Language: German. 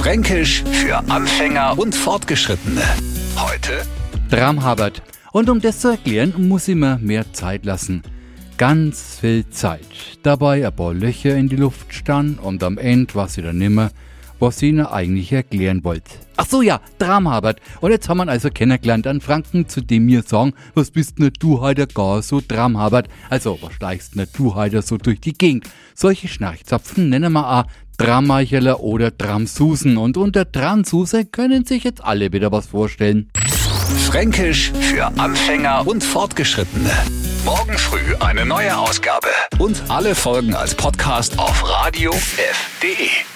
Fränkisch für Anfänger und Fortgeschrittene. Heute Dramhabert. Und um das zu erklären, muss ich mir mehr Zeit lassen. Ganz viel Zeit. Dabei ein paar Löcher in die Luft stand und am Ende was wieder nimmer, was sie ihnen eigentlich erklären wollt. Ach so, ja, Dramhabert. Und jetzt haben wir also kennengelernt an Franken, zu dem wir sagen, was bist denn du heute gar so Dramhabert? Also, was schleichst denn du heute so durch die Gegend? Solche Schnarchzapfen nennen wir auch Drammeicheler oder Dramsusen. Und unter Dramsuse können sich jetzt alle wieder was vorstellen. Fränkisch für Anfänger und Fortgeschrittene. Morgen früh eine neue Ausgabe. Und alle Folgen als Podcast auf radiof.de.